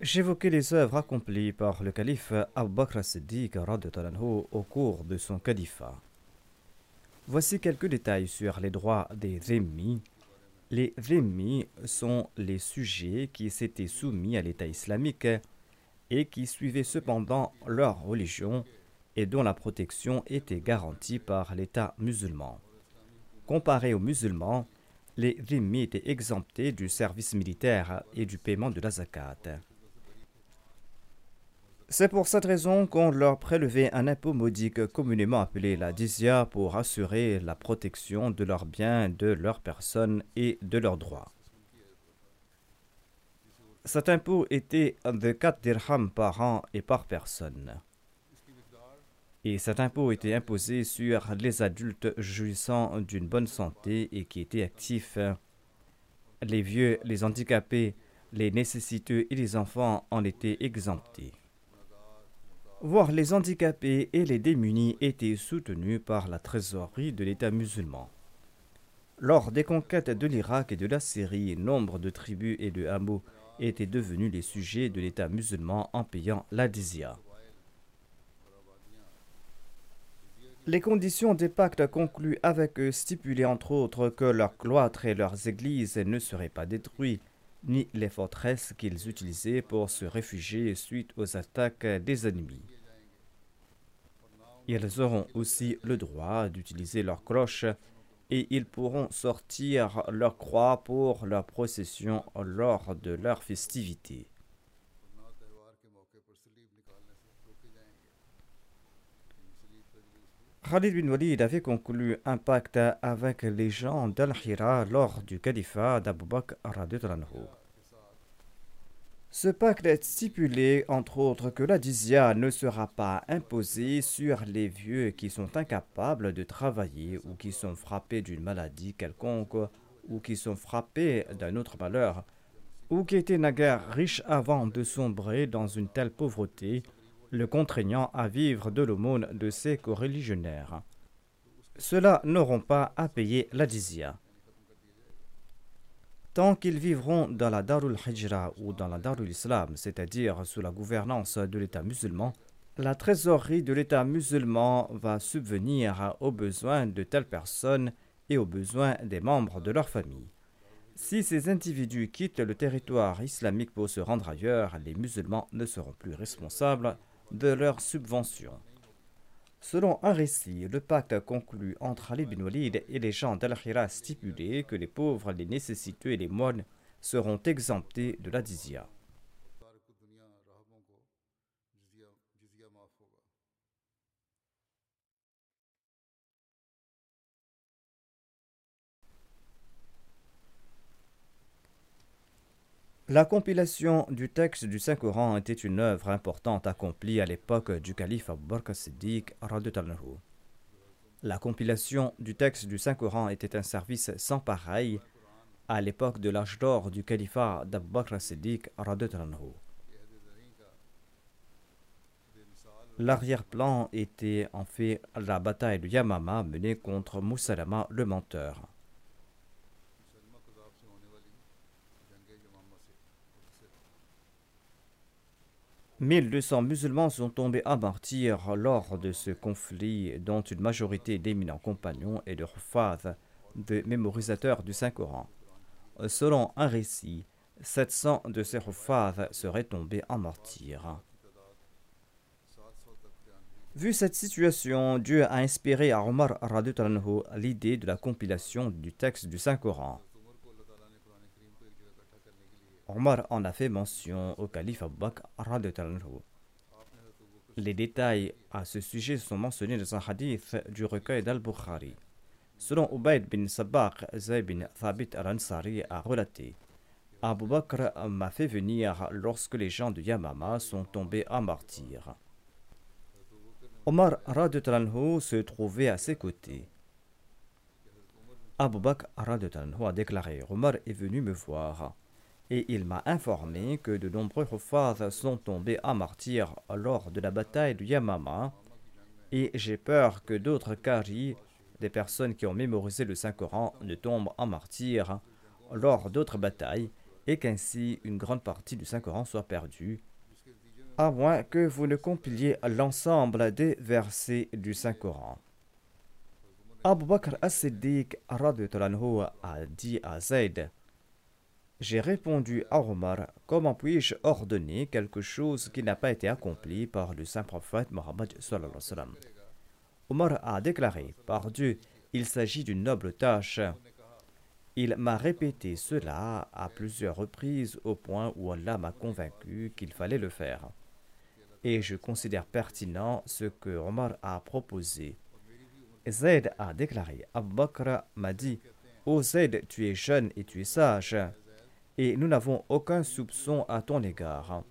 J'évoquais les œuvres accomplies par le calife Abu Bakr Siddiq au cours de son califat. Voici quelques détails sur les droits des Zimmi. Les Zimmi sont les sujets qui s'étaient soumis à l'État islamique et qui suivaient cependant leur religion et dont la protection était garantie par l'État musulman. Comparés aux musulmans, les Zimmi étaient exemptés du service militaire et du paiement de la zakat. C'est pour cette raison qu'on leur prélevait un impôt modique communément appelé la dizya pour assurer la protection de leurs biens, de leurs personnes et de leurs droits. Cet impôt était de 4 dirhams par an et par personne. Et cet impôt était imposé sur les adultes jouissant d'une bonne santé et qui étaient actifs. Les vieux, les handicapés, les nécessiteux et les enfants en étaient exemptés voire les handicapés et les démunis étaient soutenus par la trésorerie de l'État musulman. Lors des conquêtes de l'Irak et de la Syrie, nombre de tribus et de hameaux étaient devenus les sujets de l'État musulman en payant la Les conditions des pactes conclus avec eux stipulaient entre autres que leurs cloîtres et leurs églises ne seraient pas détruits, ni les forteresses qu'ils utilisaient pour se réfugier suite aux attaques des ennemis. Ils auront aussi le droit d'utiliser leurs cloches et ils pourront sortir leur croix pour leur procession lors de leurs festivités. Khalid bin Walid avait conclu un pacte avec les gens d'Al-Hira lors du califat d'Abu Bakr Ce pacte stipulait entre autres que la dizya ne sera pas imposée sur les vieux qui sont incapables de travailler ou qui sont frappés d'une maladie quelconque ou qui sont frappés d'un autre malheur ou qui étaient naguère riches avant de sombrer dans une telle pauvreté le contraignant à vivre de l'aumône de ses coreligionnaires. Ceux-là n'auront pas à payer la dizya. Tant qu'ils vivront dans la Darul Hijra ou dans la Darul Islam, c'est-à-dire sous la gouvernance de l'État musulman, la trésorerie de l'État musulman va subvenir aux besoins de telles personnes et aux besoins des membres de leur famille. Si ces individus quittent le territoire islamique pour se rendre ailleurs, les musulmans ne seront plus responsables de leurs subventions. Selon un récit, le pacte conclu entre Ali bin Walid et les gens d'Al-Khira stipulait que les pauvres, les nécessiteux et les moines seront exemptés de la dizya. La compilation du texte du Saint-Coran était une œuvre importante accomplie à l'époque du calife Abu Bakr Siddiq. La compilation du texte du Saint-Coran était un service sans pareil à l'époque de l'âge d'or du califat d'Abu Bakr Siddiq. L'arrière-plan était en fait la bataille de Yamama menée contre Moussalama le menteur. 1200 musulmans sont tombés à martyr lors de ce conflit, dont une majorité d'éminents compagnons et de Hufaz, de mémorisateurs du Saint-Coran. Selon un récit, 700 de ces Hufaz seraient tombés en martyr. Vu cette situation, Dieu a inspiré à Omar l'idée de la compilation du texte du Saint-Coran. Omar en a fait mention au calife Abu Bakr Les détails à ce sujet sont mentionnés dans un hadith du recueil d'Al-Bukhari. Selon Ubaid bin Sabaq, Zayd bin Thabit al-Ansari a relaté Abu Bakr m'a fait venir lorsque les gens de Yamama sont tombés en martyr. Omar Radutalanhu se trouvait à ses côtés. Abu Bakr a déclaré Omar est venu me voir et il m'a informé que de nombreux Hufaz sont tombés à martyr lors de la bataille de Yamama, et j'ai peur que d'autres Kari, des personnes qui ont mémorisé le Saint-Coran, ne tombent en martyr lors d'autres batailles, et qu'ainsi une grande partie du Saint-Coran soit perdue, à moins que vous ne compiliez l'ensemble des versets du Saint-Coran. Abu Bakr as-Siddiq a dit à Zayd j'ai répondu à Omar Comment puis-je ordonner quelque chose qui n'a pas été accompli par le saint prophète Mohammed Omar a déclaré Par Dieu, il s'agit d'une noble tâche. Il m'a répété cela à plusieurs reprises au point où Allah m'a convaincu qu'il fallait le faire. Et je considère pertinent ce que Omar a proposé. Zayd a déclaré Abu m'a dit Ô oh Zayd, tu es jeune et tu es sage et nous n'avons aucun soupçon à ton égard.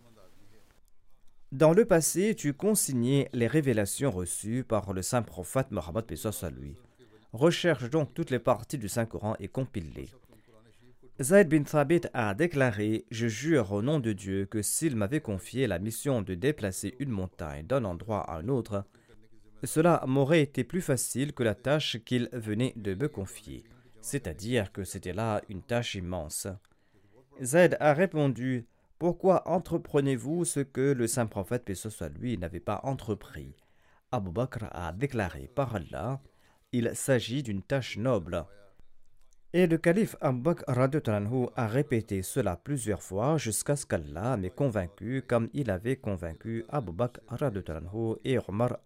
Dans le passé, tu consignais les révélations reçues par le saint prophète Mohammed à lui. Recherche donc toutes les parties du Saint-Coran et compile-les. Zayd bin Thabit a déclaré Je jure au nom de Dieu que s'il m'avait confié la mission de déplacer une montagne d'un endroit à un autre, cela m'aurait été plus facile que la tâche qu'il venait de me confier, c'est-à-dire que c'était là une tâche immense. Zaid a répondu Pourquoi entreprenez-vous ce que le saint prophète, paix soit lui, n'avait pas entrepris? Abu Bakr a déclaré par Allah Il s'agit d'une tâche noble. Et le calife Abu Bakr a répété cela plusieurs fois jusqu'à ce qu'Allah m'ait convaincu comme il avait convaincu Abu Bakr et Omar.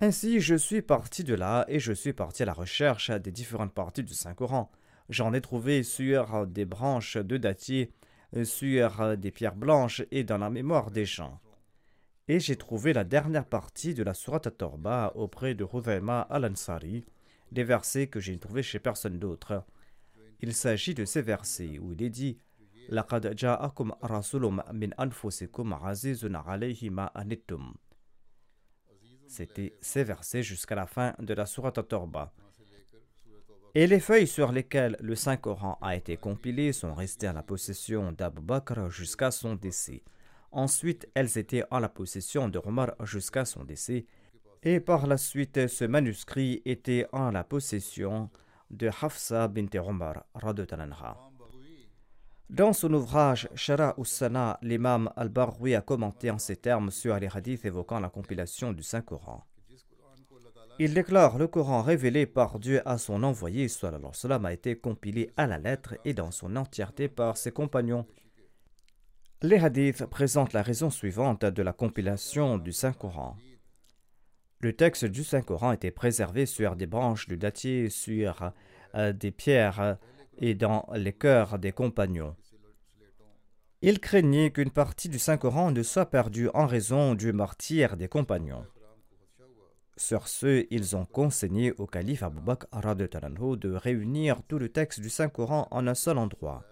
Ainsi, je suis parti de là et je suis parti à la recherche des différentes parties du Saint-Coran. J'en ai trouvé sur des branches de dattier, sur des pierres blanches et dans la mémoire des gens. Et j'ai trouvé la dernière partie de la Surat Torba auprès de Hudayma al-Ansari, des versets que j'ai trouvés chez personne d'autre. Il s'agit de ces versets où il est dit C'était ces versets jusqu'à la fin de la Surat Torba. Et les feuilles sur lesquelles le Saint-Coran a été compilé sont restées à la possession d'Abu Bakr jusqu'à son décès. Ensuite, elles étaient en la possession de Omar jusqu'à son décès. Et par la suite, ce manuscrit était en la possession de Hafsa bint Omar. Dans son ouvrage Shara Ussana, l'imam al-Barwi a commenté en ces termes sur les hadiths évoquant la compilation du Saint-Coran. Il déclare le Coran révélé par Dieu à son envoyé, cela a été compilé à la lettre et dans son entièreté par ses compagnons. Les hadiths présentent la raison suivante de la compilation du Saint-Coran. Le texte du Saint-Coran était préservé sur des branches de dattier, sur euh, des pierres et dans les cœurs des compagnons. Il craignait qu'une partie du Saint-Coran ne soit perdue en raison du martyr des compagnons. Sur ce, ils ont conseillé au calife Abu Bakr de réunir tout le texte du Saint-Coran en un seul endroit.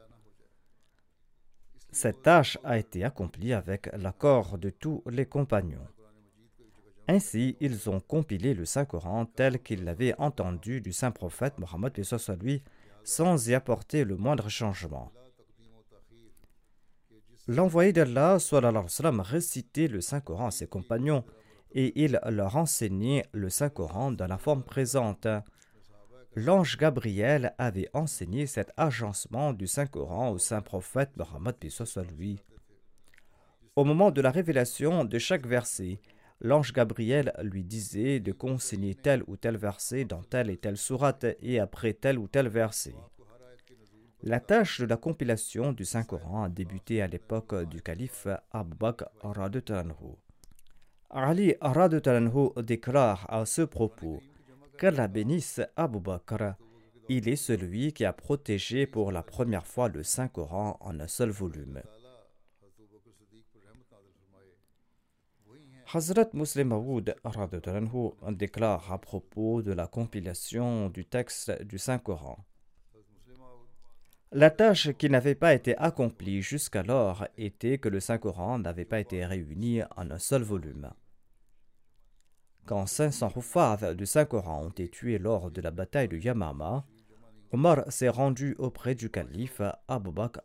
Cette tâche a été accomplie avec l'accord de tous les compagnons. Ainsi, ils ont compilé le Saint-Coran tel qu'ils l'avaient entendu du saint prophète Mohammed lui, sans y apporter le moindre changement. L'envoyé d'Allah récitait le Saint-Coran à ses compagnons et il leur enseignait le Saint-Coran dans la forme présente. L'ange Gabriel avait enseigné cet agencement du Saint-Coran au Saint-Prophète Mohammed lui. Au moment de la révélation de chaque verset, l'ange Gabriel lui disait de consigner tel ou tel verset dans telle et telle sourate et après tel ou tel verset. La tâche de la compilation du Saint-Coran a débuté à l'époque du calife Abu Bakr Ali déclare à ce propos qu'Allah bénisse Abu Bakr. Il est celui qui a protégé pour la première fois le Saint-Coran en un seul volume. Hazrat Muslim Maud déclare à propos de la compilation du texte du Saint-Coran. La tâche qui n'avait pas été accomplie jusqu'alors était que le Saint-Coran n'avait pas été réuni en un seul volume. Quand 500 Hufad du Saint-Coran ont été tués lors de la bataille de Yamama, Omar s'est rendu auprès du calife Abu Bakr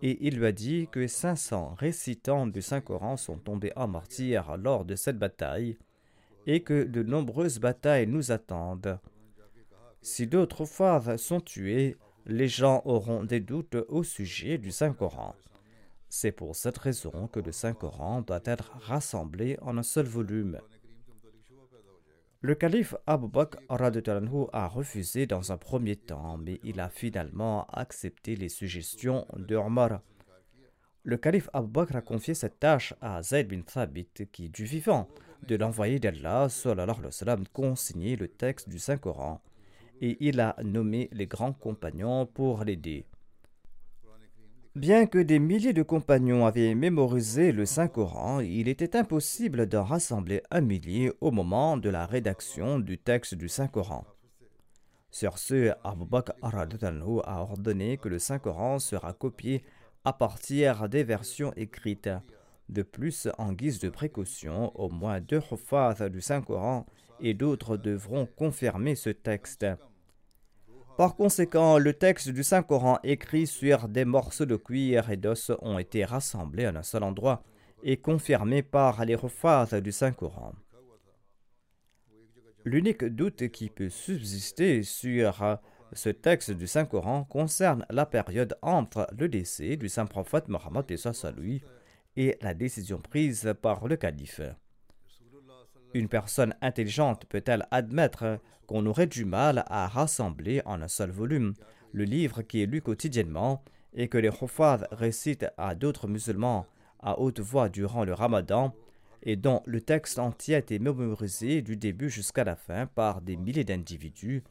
et il lui a dit que 500 récitants du Saint-Coran sont tombés en martyr lors de cette bataille et que de nombreuses batailles nous attendent. Si d'autres Hufad sont tués, les gens auront des doutes au sujet du Saint-Coran. C'est pour cette raison que le Saint-Coran doit être rassemblé en un seul volume. Le calife Abu Bakr a refusé dans un premier temps, mais il a finalement accepté les suggestions de Omar. Le calife Abu Bakr a confié cette tâche à Zayd bin Thabit, qui, du vivant de l'envoyé d'Allah, consignait le texte du Saint-Coran, et il a nommé les grands compagnons pour l'aider. Bien que des milliers de compagnons avaient mémorisé le Saint-Coran, il était impossible d'en rassembler un millier au moment de la rédaction du texte du Saint-Coran. Sur ce, Abu Bakr a ordonné que le Saint-Coran sera copié à partir des versions écrites. De plus, en guise de précaution, au moins deux hufaz du Saint-Coran et d'autres devront confirmer ce texte. Par conséquent, le texte du Saint-Coran écrit sur des morceaux de cuir et d'os ont été rassemblés en un seul endroit et confirmés par les refaces du Saint-Coran. L'unique doute qui peut subsister sur ce texte du Saint-Coran concerne la période entre le décès du Saint-Prophète Mohammed et la décision prise par le calife. Une personne intelligente peut-elle admettre qu'on aurait du mal à rassembler en un seul volume le livre qui est lu quotidiennement et que les Hufad récitent à d'autres musulmans à haute voix durant le ramadan et dont le texte entier a été mémorisé du début jusqu'à la fin par des milliers d'individus,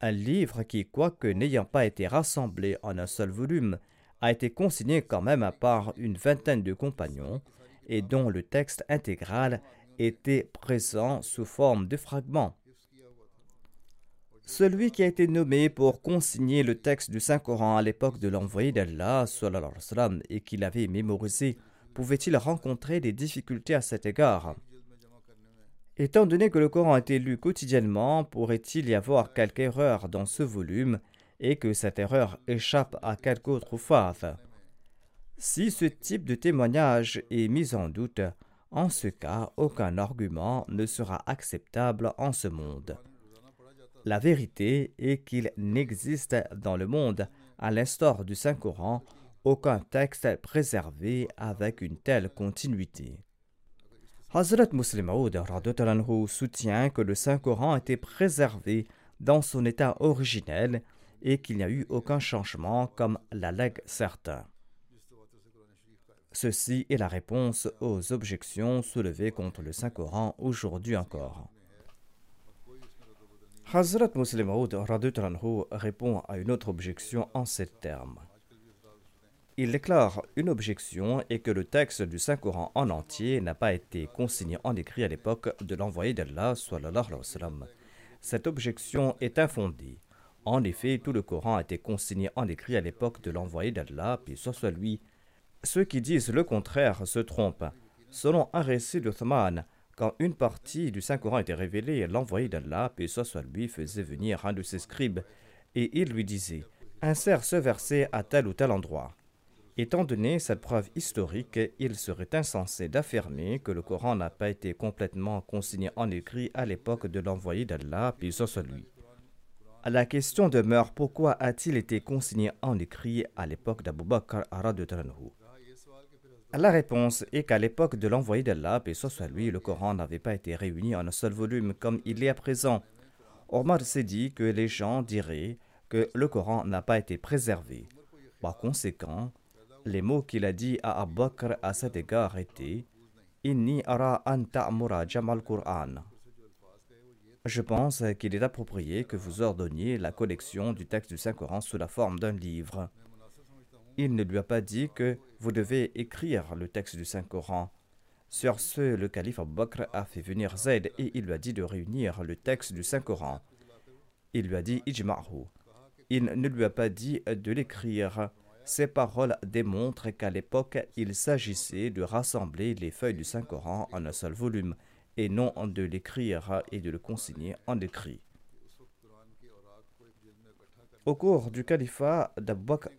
un livre qui, quoique n'ayant pas été rassemblé en un seul volume, a été consigné quand même par une vingtaine de compagnons et dont le texte intégral était présent sous forme de fragments. Celui qui a été nommé pour consigner le texte du Saint-Coran à l'époque de l'envoyé d'Allah et qu'il avait mémorisé, pouvait-il rencontrer des difficultés à cet égard? Étant donné que le Coran était lu quotidiennement, pourrait-il y avoir quelque erreur dans ce volume et que cette erreur échappe à quelque autre faith Si ce type de témoignage est mis en doute, en ce cas, aucun argument ne sera acceptable en ce monde. La vérité est qu'il n'existe dans le monde, à l'instar du Saint-Coran, aucun texte préservé avec une telle continuité. Hazrat Muslim Maud soutient que le Saint-Coran été préservé dans son état originel et qu'il n'y a eu aucun changement comme l'allègue certains. Ceci est la réponse aux objections soulevées contre le Saint-Coran aujourd'hui encore. Hazrat Muslim Maud répond à une autre objection en ces termes. Il déclare une objection et que le texte du Saint-Coran en entier n'a pas été consigné en écrit à l'époque de l'envoyé d'Allah. Cette objection est infondée. En effet, tout le Coran a été consigné en écrit à l'époque de l'envoyé d'Allah, puis soit lui, ceux qui disent le contraire se trompent. Selon un récit d'Othman, quand une partie du Saint-Coran était révélée, l'envoyé d'Allah, paix soit lui, faisait venir un de ses scribes, et il lui disait Insère ce verset à tel ou tel endroit. Étant donné cette preuve historique, il serait insensé d'affirmer que le Coran n'a pas été complètement consigné en écrit à l'époque de l'envoyé d'Allah, puis soit lui. La question demeure pourquoi a-t-il été consigné en écrit à l'époque d'Abu Bakr La réponse est qu'à l'époque de l'envoyé d'Allah, puis soit lui, le Coran n'avait pas été réuni en un seul volume comme il est à présent. Omar s'est dit que les gens diraient que le Coran n'a pas été préservé. Par conséquent, les mots qu'il a dit à Abu à cet égard étaient Inni ara an jamal Qur'an. Je pense qu'il est approprié que vous ordonniez la collection du texte du Saint-Coran sous la forme d'un livre. Il ne lui a pas dit que vous devez écrire le texte du Saint-Coran. Sur ce, le calife Abu Bakr a fait venir Zayd et il lui a dit de réunir le texte du Saint-Coran. Il lui a dit Ijma'hu. Il ne lui a pas dit de l'écrire. Ces paroles démontrent qu'à l'époque, il s'agissait de rassembler les feuilles du Saint-Coran en un seul volume, et non de l'écrire et de le consigner en écrit. Au cours du califat d'Abu Bakr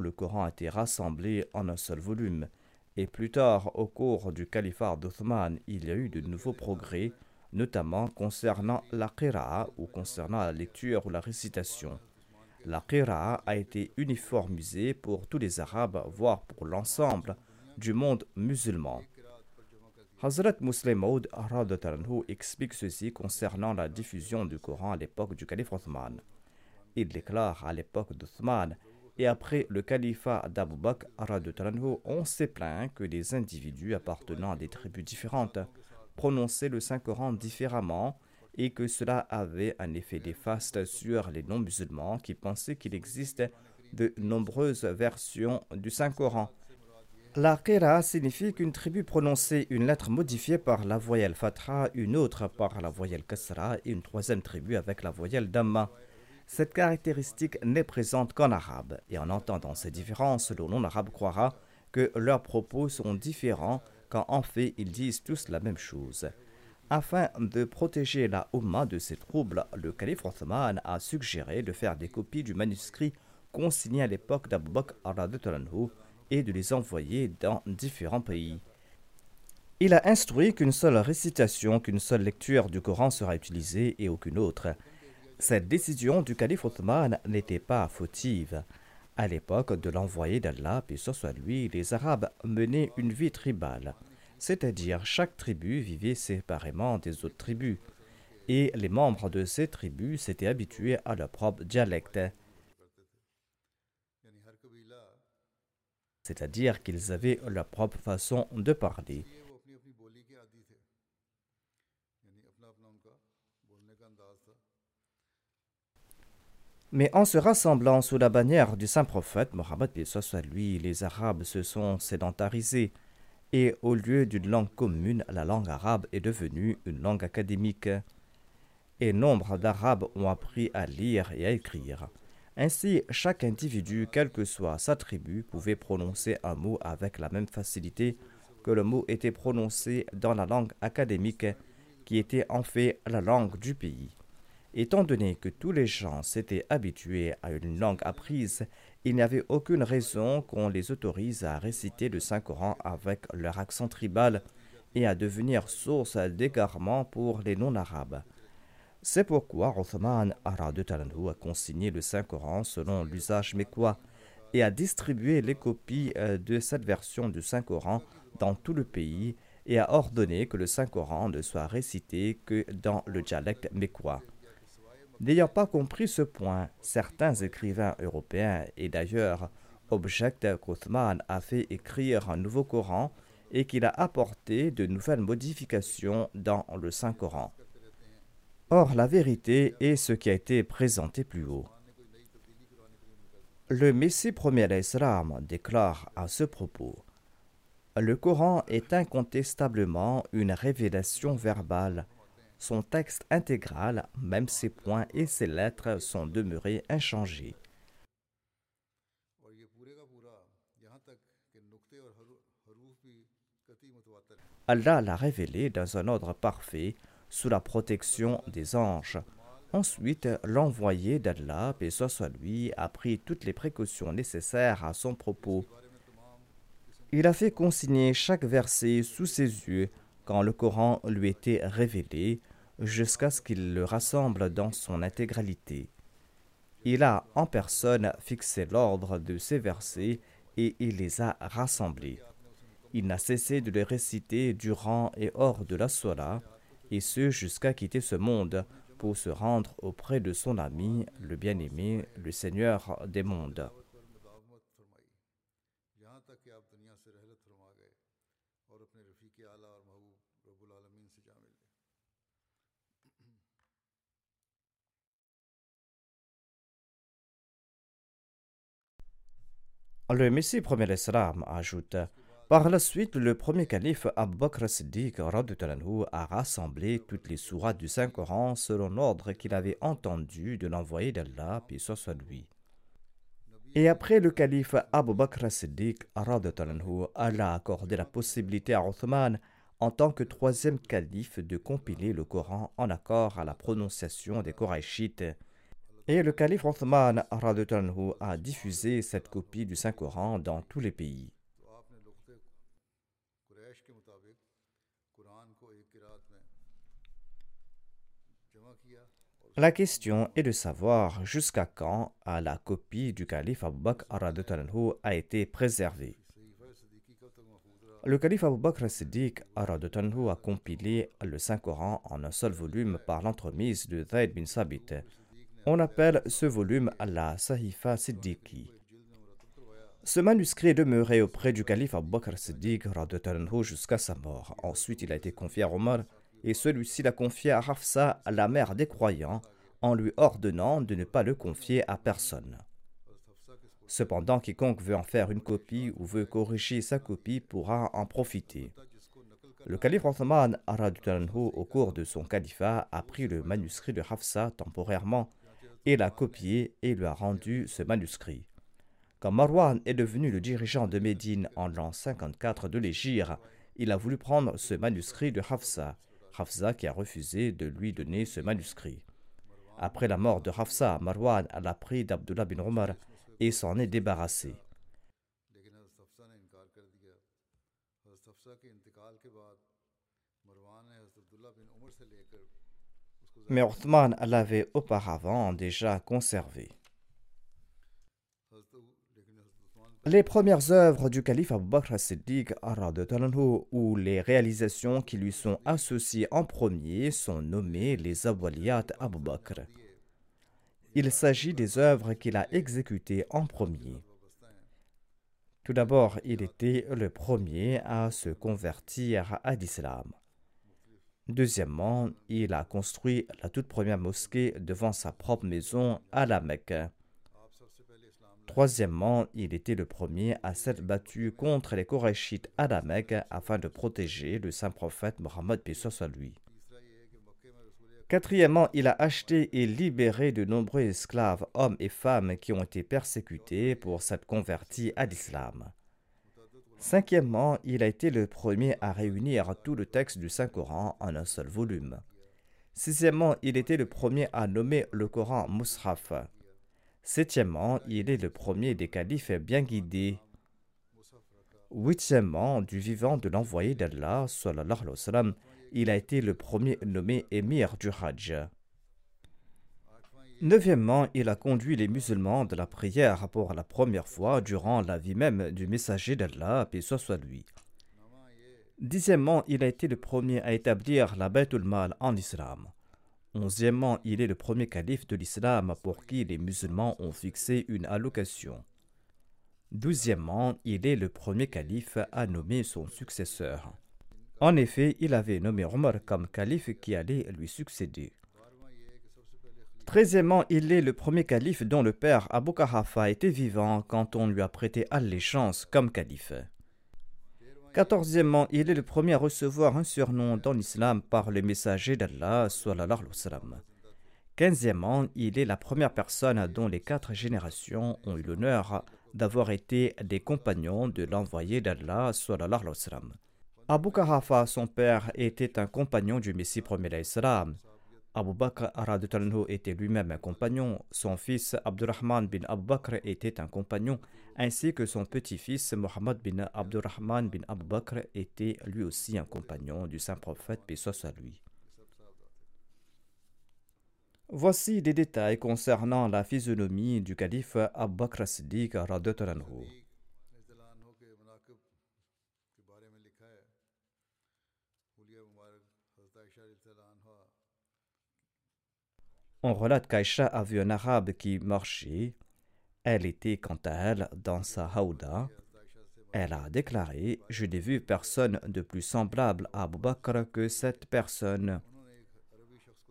le Coran a été rassemblé en un seul volume, et plus tard, au cours du califat d'Othman, il y a eu de nouveaux progrès, notamment concernant la qira'a ou concernant la lecture ou la récitation. La qira'a a été uniformisée pour tous les Arabes, voire pour l'ensemble du monde musulman. Hazrat Muslim Maud explique ceci concernant la diffusion du Coran à l'époque du calife Othman. Il déclare à l'époque d'Othman et après le califat d'Abu Bakr, on s'est plaint que des individus appartenant à des tribus différentes prononçaient le Saint-Coran différemment et que cela avait un effet néfaste sur les non-musulmans qui pensaient qu'il existe de nombreuses versions du Saint-Coran. La qira signifie qu'une tribu prononçait une lettre modifiée par la voyelle fatra, une autre par la voyelle kasra et une troisième tribu avec la voyelle damma. Cette caractéristique n'est présente qu'en arabe, et en entendant ces différences, le non-arabe croira que leurs propos sont différents quand en fait ils disent tous la même chose. Afin de protéger la Ummah de ces troubles, le calife Othman a suggéré de faire des copies du manuscrit consigné à l'époque d'Abu Bakr et de les envoyer dans différents pays. Il a instruit qu'une seule récitation, qu'une seule lecture du Coran sera utilisée et aucune autre. Cette décision du calife Othman n'était pas fautive. À l'époque de l'envoyé d'Allah, puis soit lui, les Arabes menaient une vie tribale c'est-à-dire chaque tribu vivait séparément des autres tribus, et les membres de ces tribus s'étaient habitués à leur propre dialecte, c'est-à-dire qu'ils avaient leur propre façon de parler. Mais en se rassemblant sous la bannière du saint prophète Mohammed, soit lui, les Arabes se sont sédentarisés et au lieu d'une langue commune, la langue arabe est devenue une langue académique. Et nombre d'Arabes ont appris à lire et à écrire. Ainsi, chaque individu, quelle que soit sa tribu, pouvait prononcer un mot avec la même facilité que le mot était prononcé dans la langue académique, qui était en fait la langue du pays. Étant donné que tous les gens s'étaient habitués à une langue apprise il n'y avait aucune raison qu'on les autorise à réciter le Saint-Coran avec leur accent tribal et à devenir source d'égarement pour les non-arabes. C'est pourquoi Othman a consigné le Saint-Coran selon l'usage mécois et a distribué les copies euh, de cette version du Saint-Coran dans tout le pays et a ordonné que le Saint-Coran ne soit récité que dans le dialecte mécois. N'ayant pas compris ce point, certains écrivains européens et d'ailleurs objectent qu'Othman a fait écrire un nouveau Coran et qu'il a apporté de nouvelles modifications dans le Saint-Coran. Or, la vérité est ce qui a été présenté plus haut. Le Messie premier d'Islam déclare à ce propos Le Coran est incontestablement une révélation verbale son texte intégral, même ses points et ses lettres, sont demeurés inchangés. Allah l'a révélé dans un ordre parfait, sous la protection des anges. Ensuite, l'envoyé d'Allah, paix soit lui, a pris toutes les précautions nécessaires à son propos. Il a fait consigner chaque verset sous ses yeux quand le Coran lui était révélé, jusqu'à ce qu'il le rassemble dans son intégralité. Il a en personne fixé l'ordre de ces versets et il les a rassemblés. Il n'a cessé de les réciter durant et hors de la Sola, et ce jusqu'à quitter ce monde pour se rendre auprès de son ami, le bien-aimé, le Seigneur des mondes. Le Messie premier l'Islam ajoute Par la suite, le premier calife Abu Bakr Siddiq a rassemblé toutes les sourates du Saint-Coran selon l'ordre qu'il avait entendu de l'envoyé d'Allah, puis soit lui. Et après le calife Abu Bakr Siddiq, Allah a accordé la possibilité à Othman, en tant que troisième calife, de compiler le Coran en accord à la prononciation des Korachites et le calife Othman a diffusé cette copie du Saint-Coran dans tous les pays. La question est de savoir jusqu'à quand la copie du calife Abu Bakr a été préservée. Le calife Abu Bakr Siddiq a compilé le Saint-Coran en un seul volume par l'entremise de Zayd bin Sabit, on appelle ce volume la Sahifa Siddiqui. Ce manuscrit est demeuré auprès du calife Abu Bakr Siddiq jusqu'à sa mort. Ensuite, il a été confié à Omar et celui-ci l'a confié à Hafsa, la mère des croyants, en lui ordonnant de ne pas le confier à personne. Cependant, quiconque veut en faire une copie ou veut corriger sa copie pourra en profiter. Le calife Othman, au cours de son califat, a pris le manuscrit de Hafsa temporairement et l'a copié et lui a rendu ce manuscrit. Quand Marwan est devenu le dirigeant de Médine en l'an 54 de l'Égypte, il a voulu prendre ce manuscrit de Hafsa, Hafsa qui a refusé de lui donner ce manuscrit. Après la mort de Hafsa, Marwan l'a pris d'Abdullah bin Omar et s'en est débarrassé. Mais Othman l'avait auparavant déjà conservé. Les premières œuvres du calife Abu Bakr Siddiq ou les réalisations qui lui sont associées en premier sont nommées les Awaliyat Abu Bakr. Il s'agit des œuvres qu'il a exécutées en premier. Tout d'abord, il était le premier à se convertir à l'islam. Deuxièmement, il a construit la toute première mosquée devant sa propre maison à la Mecque. Troisièmement, il était le premier à s'être battu contre les Korachites à la Mecque afin de protéger le saint prophète Mohammed soit lui. Quatrièmement, il a acheté et libéré de nombreux esclaves, hommes et femmes qui ont été persécutés pour s'être convertis à l'islam. Cinquièmement, il a été le premier à réunir tout le texte du Saint-Coran en un seul volume. Sixièmement, il était le premier à nommer le Coran Mus'haf. Septièmement, il est le premier des califes bien guidés. Huitièmement, du vivant de l'envoyé d'Allah, il a été le premier nommé émir du Hajj. Neuvièmement, il a conduit les musulmans de la prière pour la première fois durant la vie même du messager d'Allah, paix soit lui. Dixièmement, il a été le premier à établir la Baitul Mal en islam. Onzièmement, il est le premier calife de l'islam pour qui les musulmans ont fixé une allocation. Douzièmement, il est le premier calife à nommer son successeur. En effet, il avait nommé Omar comme calife qui allait lui succéder. Treizièmement, il est le premier calife dont le père Abu Kahafa était vivant quand on lui a prêté allégeance comme calife. Quatorzièmement, il est le premier à recevoir un surnom dans l'islam par le messager d'Allah. Quinzièmement, il est la première personne dont les quatre générations ont eu l'honneur d'avoir été des compagnons de l'envoyé d'Allah. Abu Kahafa, son père, était un compagnon du Messie premier l'Islam. Abu Bakr était lui-même un compagnon, son fils Abdurrahman bin Abu Bakr était un compagnon, ainsi que son petit-fils Muhammad bin Abdurrahman bin Abu Bakr était lui aussi un compagnon du saint prophète, paix soit à lui. Voici des détails concernant la physionomie du calife Abu Bakr On relate qu'Aïcha a vu un arabe qui marchait. Elle était quant à elle dans sa haouda. Elle a déclaré Je n'ai vu personne de plus semblable à Abu Bakr que cette personne.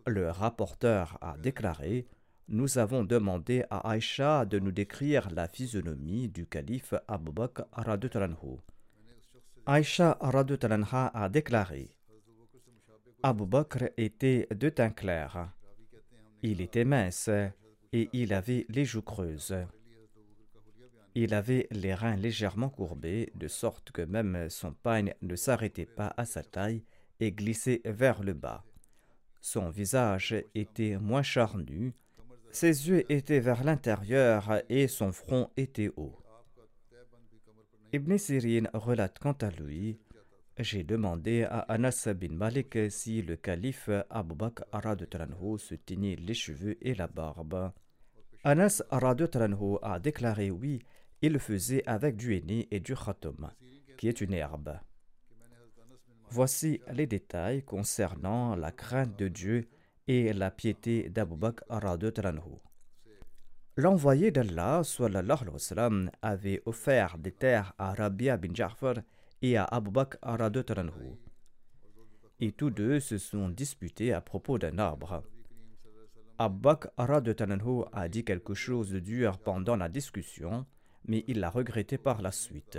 Le rapporteur a déclaré Nous avons demandé à Aïcha de nous décrire la physionomie du calife Abu Bakr. Aïcha a déclaré Abu Bakr était de teint clair. Il était mince et il avait les joues creuses. Il avait les reins légèrement courbés, de sorte que même son pagne ne s'arrêtait pas à sa taille et glissait vers le bas. Son visage était moins charnu, ses yeux étaient vers l'intérieur et son front était haut. Ibn Sirin relate quant à lui j'ai demandé à Anas bin Malik si le calife Abu Bakr se teignait les cheveux et la barbe. Anas a déclaré oui, il le faisait avec du henné et du khatom, qui est une herbe. Voici les détails concernant la crainte de Dieu et la piété d'Abu Bakr L'envoyé d'Allah avait offert des terres à Rabia bin Ja'far et à Abu Bakr Et tous deux se sont disputés à propos d'un arbre. Abu Bakr a dit quelque chose de dur pendant la discussion, mais il l'a regretté par la suite.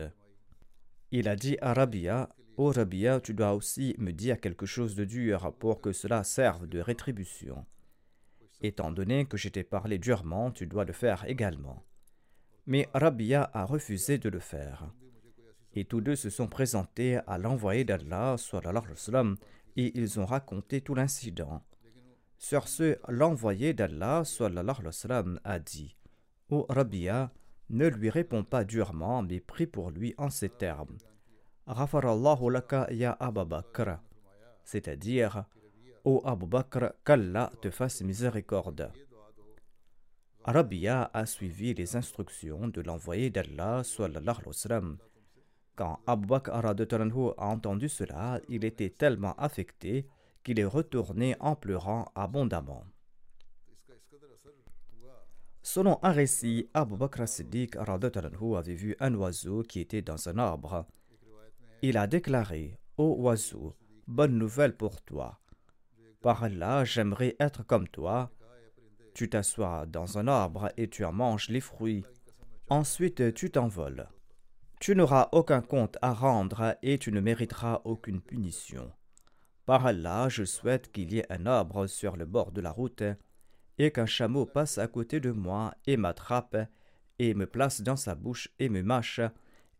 Il a dit à Rabia oh Rabia, tu dois aussi me dire quelque chose de dur pour que cela serve de rétribution. Étant donné que je t'ai parlé durement, tu dois le faire également. Mais Rabia a refusé de le faire. Et tous deux se sont présentés à l'envoyé d'Allah, et ils ont raconté tout l'incident. Sur ce, l'envoyé d'Allah a dit Ô Rabia, ne lui réponds pas durement, mais prie pour lui en ces termes. laka ya C'est-à-dire, Ô Abu Bakr, qu'Allah te fasse miséricorde. Rabia a suivi les instructions de l'envoyé d'Allah, quand Abu Bakr a entendu cela, il était tellement affecté qu'il est retourné en pleurant abondamment. Selon un récit, Abu Bakr Siddiq avait vu un oiseau qui était dans un arbre. Il a déclaré Ô oiseau, bonne nouvelle pour toi. Par là, j'aimerais être comme toi. Tu t'assois dans un arbre et tu en manges les fruits. Ensuite, tu t'envoles. Tu n'auras aucun compte à rendre et tu ne mériteras aucune punition. Par là, je souhaite qu'il y ait un arbre sur le bord de la route et qu'un chameau passe à côté de moi et m'attrape et me place dans sa bouche et me mâche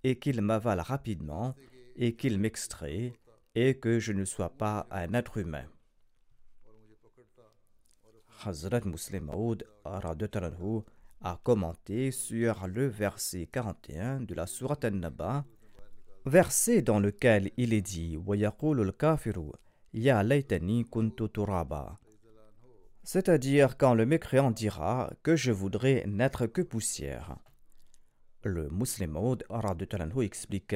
et qu'il m'avale rapidement et qu'il m'extrait et que je ne sois pas un être humain. A commenté sur le verset 41 de la Sourate An-Naba, verset dans lequel il est dit c'est-à-dire quand le mécréant dira que je voudrais n'être que poussière. Le musulman explique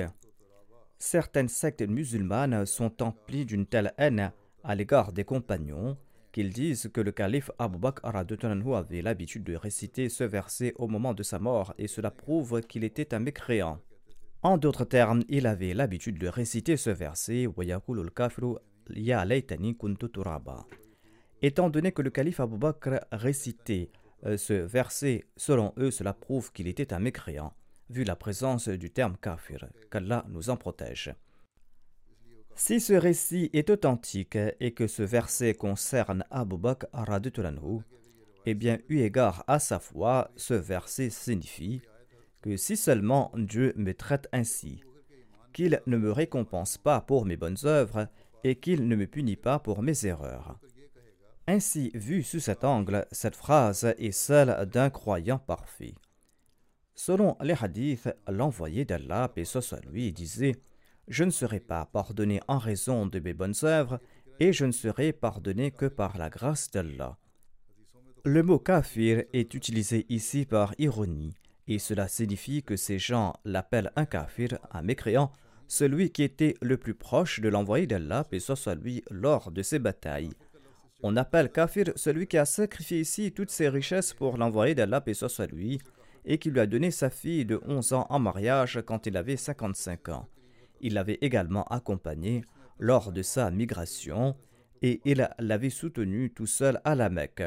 Certaines sectes musulmanes sont emplies d'une telle haine à l'égard des compagnons qu'ils disent que le calife Abu Bakr avait l'habitude de réciter ce verset au moment de sa mort et cela prouve qu'il était un mécréant. En d'autres termes, il avait l'habitude de réciter ce verset Étant donné que le calife Abu Bakr récitait euh, ce verset, selon eux, cela prouve qu'il était un mécréant, vu la présence du terme kafir, qu'Allah nous en protège. Si ce récit est authentique et que ce verset concerne Abu Bakr eh bien, eu égard à sa foi, ce verset signifie que si seulement Dieu me traite ainsi, qu'il ne me récompense pas pour mes bonnes œuvres et qu'il ne me punit pas pour mes erreurs. Ainsi, vue sous cet angle, cette phrase est celle d'un croyant parfait. Selon les hadiths, l'envoyé d'Allah, paix soit lui, disait Je ne serai pas pardonné en raison de mes bonnes œuvres, et je ne serai pardonné que par la grâce d'Allah. Le mot kafir est utilisé ici par ironie, et cela signifie que ces gens l'appellent un kafir, un mécréant, celui qui était le plus proche de l'envoyé d'Allah, paix soit lui, lors de ces batailles. On appelle kafir celui qui a sacrifié ici toutes ses richesses pour l'envoyé d'Allah, paix soit lui, et qui lui a donné sa fille de 11 ans en mariage quand il avait 55 ans. Il l'avait également accompagné lors de sa migration et il l'avait soutenu tout seul à la Mecque.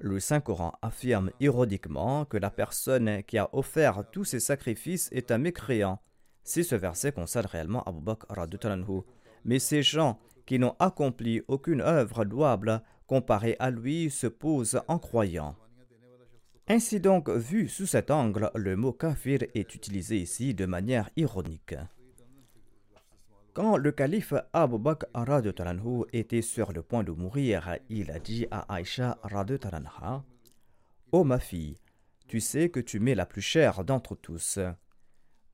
Le Saint-Coran affirme ironiquement que la personne qui a offert tous ces sacrifices est un mécréant. Si ce verset concerne réellement Abu Bakr mais ces gens qui n'ont accompli aucune œuvre louable comparée à lui se posent en croyant. Ainsi donc, vu sous cet angle, le mot kafir est utilisé ici de manière ironique. Quand le calife Abu Bakr était sur le point de mourir, il a dit à Aïcha Ô ma fille, tu sais que tu m'es la plus chère d'entre tous.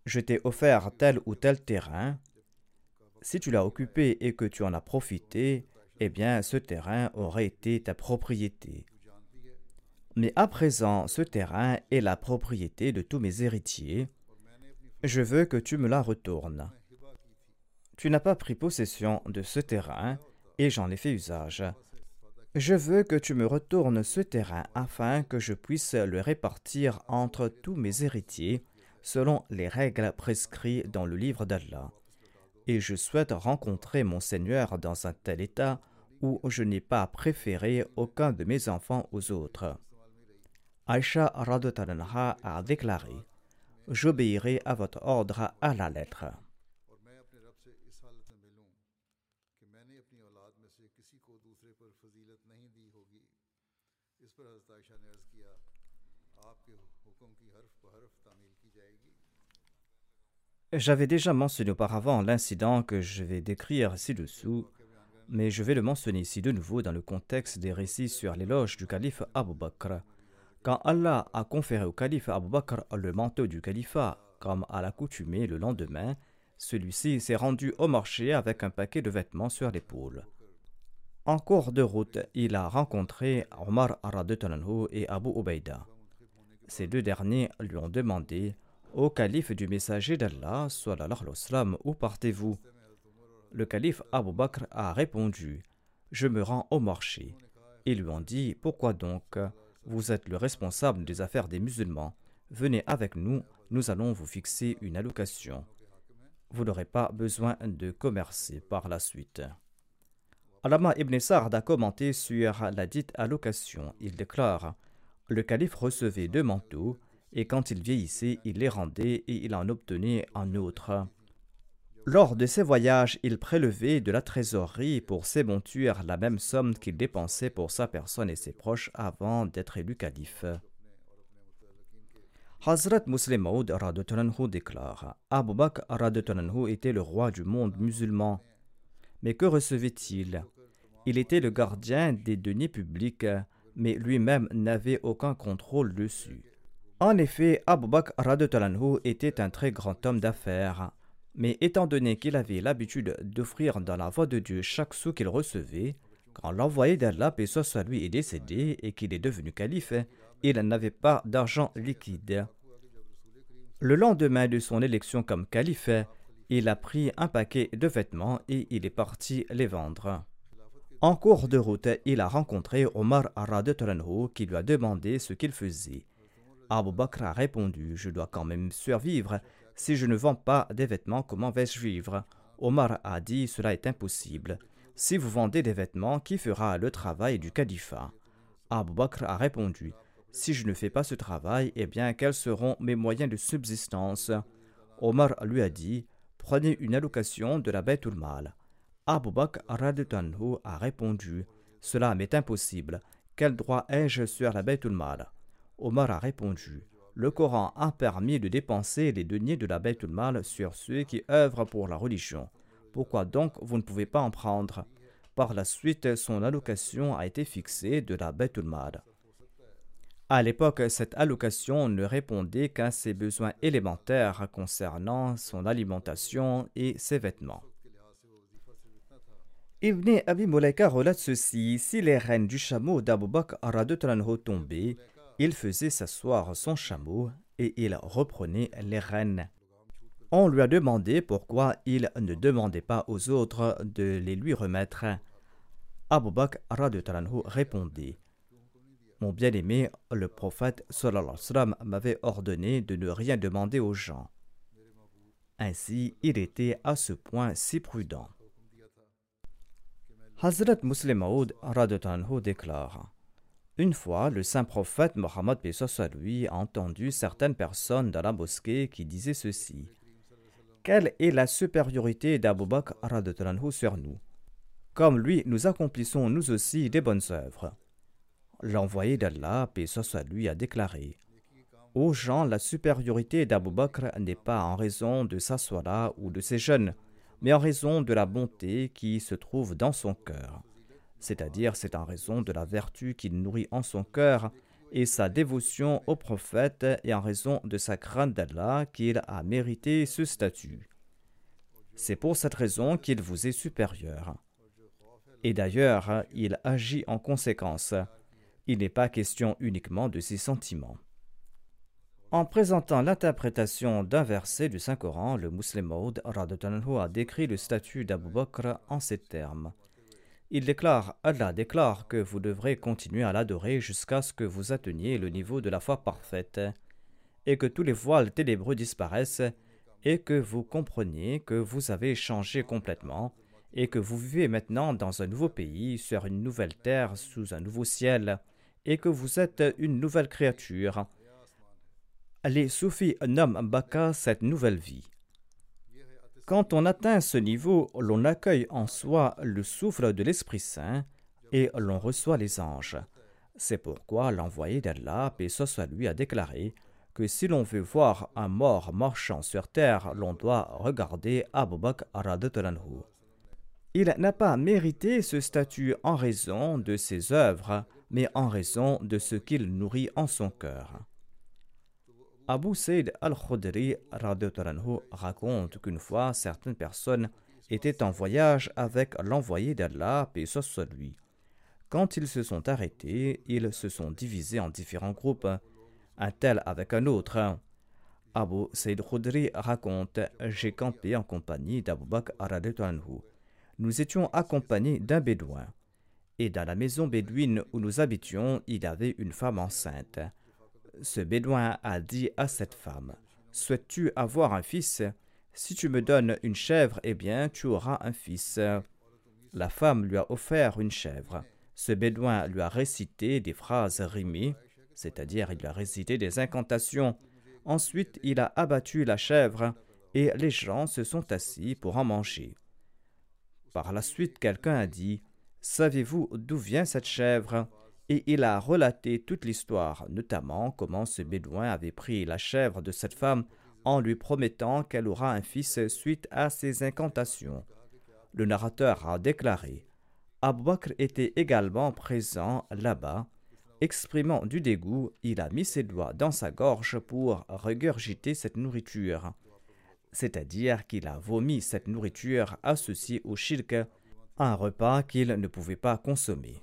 Je t'ai offert tel ou tel terrain. Si tu l'as occupé et que tu en as profité, eh bien ce terrain aurait été ta propriété. Mais à présent, ce terrain est la propriété de tous mes héritiers. Je veux que tu me la retournes. Tu n'as pas pris possession de ce terrain et j'en ai fait usage. Je veux que tu me retournes ce terrain afin que je puisse le répartir entre tous mes héritiers selon les règles prescrites dans le livre d'Allah. Et je souhaite rencontrer mon Seigneur dans un tel état où je n'ai pas préféré aucun de mes enfants aux autres. Aïcha Radotananha a déclaré J'obéirai à votre ordre à la lettre. J'avais déjà mentionné auparavant l'incident que je vais décrire ci-dessous, mais je vais le mentionner ici de nouveau dans le contexte des récits sur l'éloge du calife Abu Bakr. Quand Allah a conféré au calife Abu Bakr le manteau du califat, comme à l'accoutumée le lendemain, celui-ci s'est rendu au marché avec un paquet de vêtements sur l'épaule. En cours de route, il a rencontré Omar Aradetananhu et Abu Ubaida. Ces deux derniers lui ont demandé Au calife du messager d'Allah, où partez-vous? Le calife Abu Bakr a répondu Je me rends au marché. Ils lui ont dit Pourquoi donc? Vous êtes le responsable des affaires des musulmans. Venez avec nous, nous allons vous fixer une allocation. Vous n'aurez pas besoin de commercer par la suite. Alama ibn Sa'd a commenté sur la dite allocation. Il déclare Le calife recevait deux manteaux, et quand il vieillissait, il les rendait et il en obtenait un autre. Lors de ses voyages, il prélevait de la trésorerie pour ses montures la même somme qu'il dépensait pour sa personne et ses proches avant d'être élu calife. Hazrat Muslim Maud déclare Abu Bakr était le roi du monde musulman. Mais que recevait-il? Il était le gardien des deniers publics, mais lui-même n'avait aucun contrôle dessus. En effet, Abu Bakr était un très grand homme d'affaires. Mais étant donné qu'il avait l'habitude d'offrir dans la voie de Dieu chaque sou qu'il recevait, quand l'envoyé d'Allah, paix soit lui, est décédé et qu'il est devenu calife, il n'avait pas d'argent liquide. Le lendemain de son élection comme calife, il a pris un paquet de vêtements et il est parti les vendre. En cours de route, il a rencontré Omar Aradetanhu qui lui a demandé ce qu'il faisait. Abu Bakr a répondu Je dois quand même survivre si je ne vends pas des vêtements, comment vais-je vivre? Omar a dit Cela est impossible. Si vous vendez des vêtements, qui fera le travail du califat? Abu Bakr a répondu Si je ne fais pas ce travail, eh bien, quels seront mes moyens de subsistance? Omar lui a dit Prenez une allocation de la bête mal. Abu Bakr a répondu Cela m'est impossible. Quel droit ai-je sur la bête mal? Omar a répondu le Coran a permis de dépenser les deniers de la Beit mal sur ceux qui œuvrent pour la religion. Pourquoi donc vous ne pouvez pas en prendre? Par la suite, son allocation a été fixée de la Baitul Mal. À l'époque, cette allocation ne répondait qu'à ses besoins élémentaires concernant son alimentation et ses vêtements. Ibn Abi Mulaika relate ceci si les rênes du chameau d'Abu Bakr tombaient, il faisait s'asseoir son chameau et il reprenait les rênes. On lui a demandé pourquoi il ne demandait pas aux autres de les lui remettre. Abu Bakr répondit Mon bien-aimé, le prophète m'avait ordonné de ne rien demander aux gens. Ainsi, il était à ce point si prudent. Hazrat Muslim Maud déclare Une fois, le saint prophète Mohammed lui a entendu certaines personnes dans la mosquée qui disaient ceci Quelle est la supériorité d'Abu Bakr sur nous? Comme lui, nous accomplissons nous aussi des bonnes œuvres. L'envoyé d'Allah, a déclaré Aux gens, la supériorité d'Abu Bakr n'est pas en raison de sa soie ou de ses jeunes mais en raison de la bonté qui se trouve dans son cœur. C'est-à-dire, c'est en raison de la vertu qu'il nourrit en son cœur et sa dévotion au prophète et en raison de sa crainte d'Allah qu'il a mérité ce statut. C'est pour cette raison qu'il vous est supérieur. Et d'ailleurs, il agit en conséquence. Il n'est pas question uniquement de ses sentiments. En présentant l'interprétation d'un verset du Saint-Coran, le musulman a décrit le statut d'Abu Bakr en ces termes. Il déclare Allah déclare que vous devrez continuer à l'adorer jusqu'à ce que vous atteigniez le niveau de la foi parfaite, et que tous les voiles ténébreux disparaissent, et que vous compreniez que vous avez changé complètement, et que vous vivez maintenant dans un nouveau pays, sur une nouvelle terre, sous un nouveau ciel, et que vous êtes une nouvelle créature les soufis nomment Baka cette nouvelle vie. Quand on atteint ce niveau, l'on accueille en soi le souffle de l'Esprit Saint et l'on reçoit les anges. C'est pourquoi l'envoyé d'Allah, paix soit lui, a déclaré que si l'on veut voir un mort marchant sur terre, l'on doit regarder Abu Bakr Il n'a pas mérité ce statut en raison de ses œuvres, mais en raison de ce qu'il nourrit en son cœur. Abu Sayyid al-Khudri raconte qu'une fois, certaines personnes étaient en voyage avec l'envoyé d'Allah, paix soit lui. Quand ils se sont arrêtés, ils se sont divisés en différents groupes, un tel avec un autre. Abu Sayyid Khudri raconte J'ai campé en compagnie d'Abu Bakr Nous étions accompagnés d'un bédouin. Et dans la maison bédouine où nous habitions, il y avait une femme enceinte ce bédouin a dit à cette femme Souhaites-tu avoir un fils? Si tu me donnes une chèvre, eh bien, tu auras un fils. La femme lui a offert une chèvre. Ce bédouin lui a récité des phrases rimées, c'est-à-dire il lui a récité des incantations. Ensuite, il a abattu la chèvre et les gens se sont assis pour en manger. Par la suite, quelqu'un a dit Savez-vous d'où vient cette chèvre? Et il a relaté toute l'histoire, notamment comment ce bédouin avait pris la chèvre de cette femme en lui promettant qu'elle aura un fils suite à ses incantations. Le narrateur a déclaré Bakr était également présent là-bas. Exprimant du dégoût, il a mis ses doigts dans sa gorge pour regurgiter cette nourriture. C'est-à-dire qu'il a vomi cette nourriture associée au shirk, un repas qu'il ne pouvait pas consommer.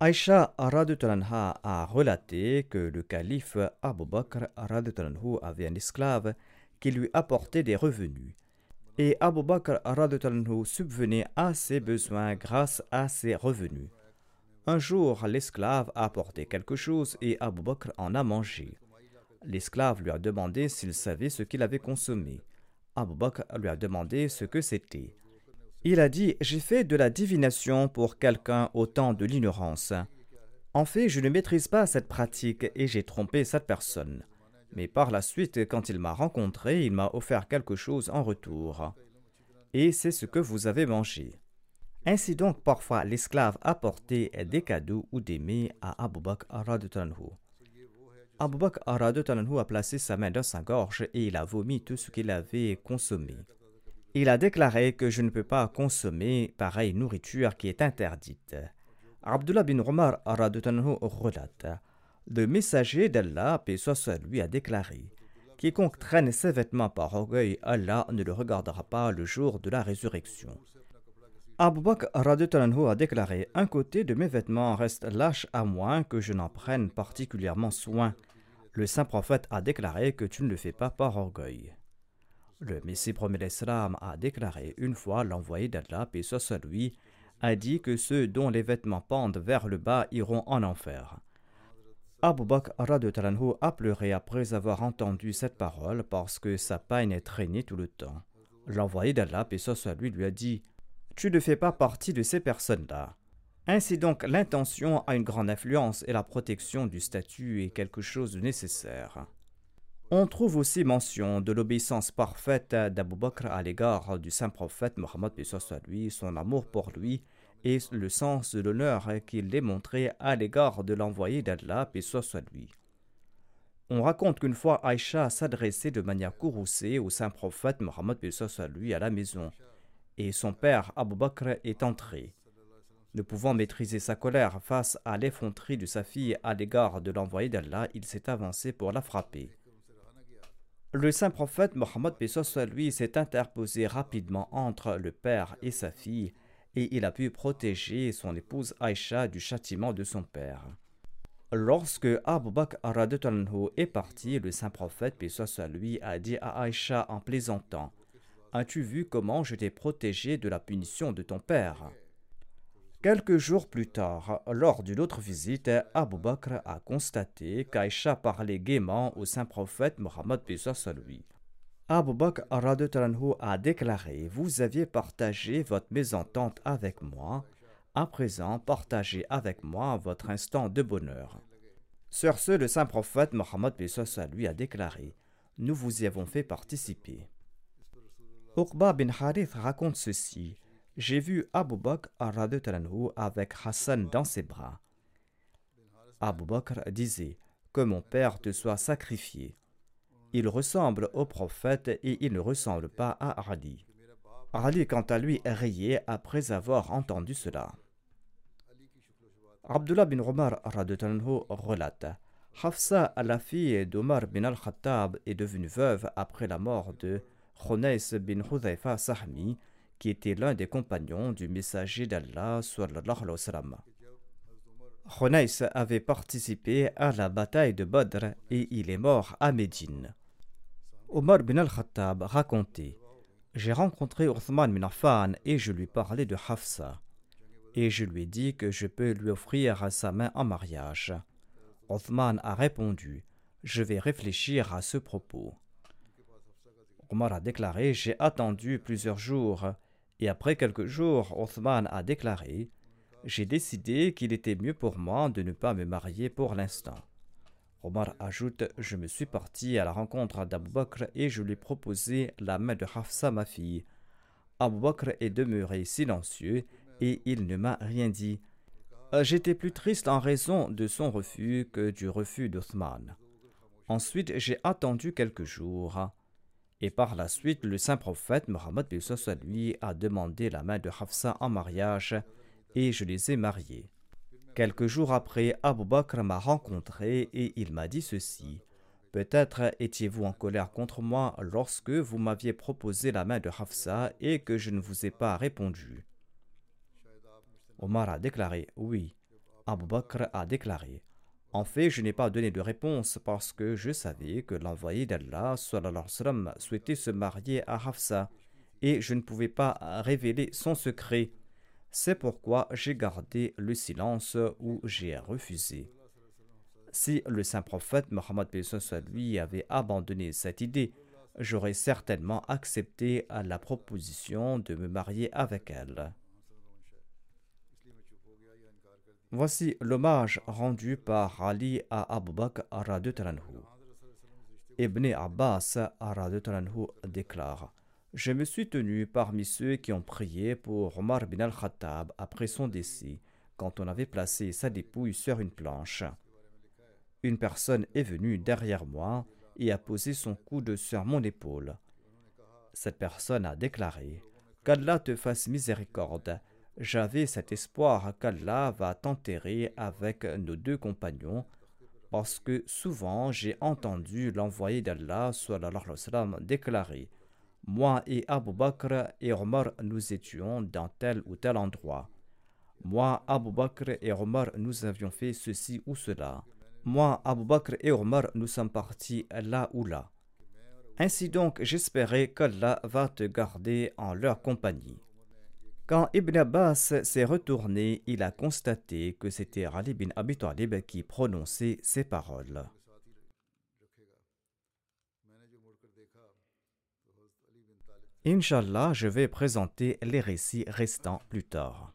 Aïcha a relaté que le calife Abu Bakr avait un esclave qui lui apportait des revenus. Et Abu Bakr subvenait à ses besoins grâce à ses revenus. Un jour, l'esclave a apporté quelque chose et Abu Bakr en a mangé. L'esclave lui a demandé s'il savait ce qu'il avait consommé. Abu Bakr lui a demandé ce que c'était. Il a dit J'ai fait de la divination pour quelqu'un au temps de l'ignorance. En fait, je ne maîtrise pas cette pratique et j'ai trompé cette personne. Mais par la suite, quand il m'a rencontré, il m'a offert quelque chose en retour. Et c'est ce que vous avez mangé. Ainsi donc, parfois, l'esclave apportait des cadeaux ou des mets à Abu Bakr. Abu Bakr a placé sa main dans sa gorge et il a vomi tout ce qu'il avait consommé. Il a déclaré que je ne peux pas consommer pareille nourriture qui est interdite. Abdullah bin Omar relate Le messager d'Allah, paix lui, a déclaré Quiconque traîne ses vêtements par orgueil, Allah ne le regardera pas le jour de la résurrection. Abu Bakr a déclaré Un côté de mes vêtements reste lâche à moins que je n'en prenne particulièrement soin. Le saint prophète a déclaré que tu ne le fais pas par orgueil. Le Messie premier l'Islam a déclaré une fois l'envoyé d'Allah, paix soit lui, a dit que ceux dont les vêtements pendent vers le bas iront en enfer. Abu Bakr a pleuré après avoir entendu cette parole parce que sa peine traînée tout le temps. L'envoyé d'Allah, et soit lui, lui a dit Tu ne fais pas partie de ces personnes-là. Ainsi donc, l'intention a une grande influence et la protection du statut est quelque chose de nécessaire. On trouve aussi mention de l'obéissance parfaite d'Abu Bakr à l'égard du saint prophète Mohammed, son amour pour lui et le sens de l'honneur qu'il démontrait à l'égard de l'envoyé d'Allah, paix soit. On raconte qu'une fois Aïcha s'adressait de manière courroucée au saint prophète Mohammed lui à la maison, et son père Abu Bakr est entré. Ne pouvant maîtriser sa colère face à l'effronterie de sa fille à l'égard de l'envoyé d'Allah, il s'est avancé pour la frapper. Le saint prophète Mohammed lui s'est interposé rapidement entre le père et sa fille et il a pu protéger son épouse Aïcha du châtiment de son père. Lorsque Abu Bakr est parti, le saint prophète, lui, a dit à Aïcha en plaisantant As-tu vu comment je t'ai protégé de la punition de ton père? Quelques jours plus tard, lors d'une autre visite, Abu Bakr a constaté qu'Aïcha parlait gaiement au saint prophète Mohammed, lui. Abu Bakr a déclaré Vous aviez partagé votre mésentente avec moi, à présent partagez avec moi votre instant de bonheur. Sur ce, le saint prophète Mohammed lui a déclaré Nous vous y avons fait participer. Uqba bin Harith raconte ceci J'ai vu Abu Bakr avec Hassan dans ses bras. Abu Bakr disait Que mon père te soit sacrifié. Il ressemble au prophète et il ne ressemble pas à Ali. Ali, quant à lui, riait après avoir entendu cela. Abdullah bin Omar relate Hafsa, la fille d'Omar bin al-Khattab, est devenue veuve après la mort de Khonais bin Hudhaifa Sahmi, qui était l'un des compagnons du messager d'Allah. Khonais avait participé à la bataille de Badr et il est mort à Médine. Omar bin al-Khattab racontait J'ai rencontré Uthman bin Affan et je lui parlais de Hafsa. Et je lui ai dit que je peux lui offrir sa main en mariage. Uthman a répondu Je vais réfléchir à ce propos. Omar a déclaré J'ai attendu plusieurs jours. Et après quelques jours, Othman a déclaré J'ai décidé qu'il était mieux pour moi de ne pas me marier pour l'instant. Omar ajoute Je me suis parti à la rencontre d'Abu Bakr et je lui ai proposé la main de Hafsa, ma fille. Abu Bakr est demeuré silencieux et il ne m'a rien dit. J'étais plus triste en raison de son refus que du refus d'Othman. Ensuite, j'ai attendu quelques jours. Et par la suite, le saint prophète Mohammed lui a demandé la main de Hafsa en mariage et je les ai mariés. Quelques jours après, Abu Bakr m'a rencontré et il m'a dit ceci. Peut-être étiez-vous en colère contre moi lorsque vous m'aviez proposé la main de Hafsa et que je ne vous ai pas répondu. Omar a déclaré Oui. Abu Bakr a déclaré En fait, je n'ai pas donné de réponse parce que je savais que l'envoyé d'Allah souhaitait se marier à Hafsa et je ne pouvais pas révéler son secret. C'est pourquoi j'ai gardé le silence ou j'ai refusé. Si le saint prophète Mohammed lui avait abandonné cette idée, j'aurais certainement accepté la proposition de me marier avec elle. Voici l'hommage rendu par Ali à Abu Bakr Ibn Abbas déclare je me suis tenu parmi ceux qui ont prié pour Omar bin al-Khattab après son décès, quand on avait placé sa dépouille sur une planche. une personne est venue derrière moi et a posé son coude sur mon épaule. Cette personne a déclaré Qu'Allah te fasse miséricorde. J'avais cet espoir qu'Allah va t'enterrer avec nos deux compagnons, parce que souvent j'ai entendu l'envoyé d'Allah déclarer Moi et Abu Bakr et Omar nous étions dans tel ou tel endroit. Moi, Abu Bakr et Omar, nous avions fait ceci ou cela. Moi, Abu Bakr et Omar, nous sommes partis là ou là. Ainsi donc, j'espérais qu'Allah va te garder en leur compagnie. Quand Ibn Abbas s'est retourné, il a constaté que c'était Ali bin Abi Talib qui prononçait ces paroles. Inch'Allah, je vais présenter les récits restants plus tard.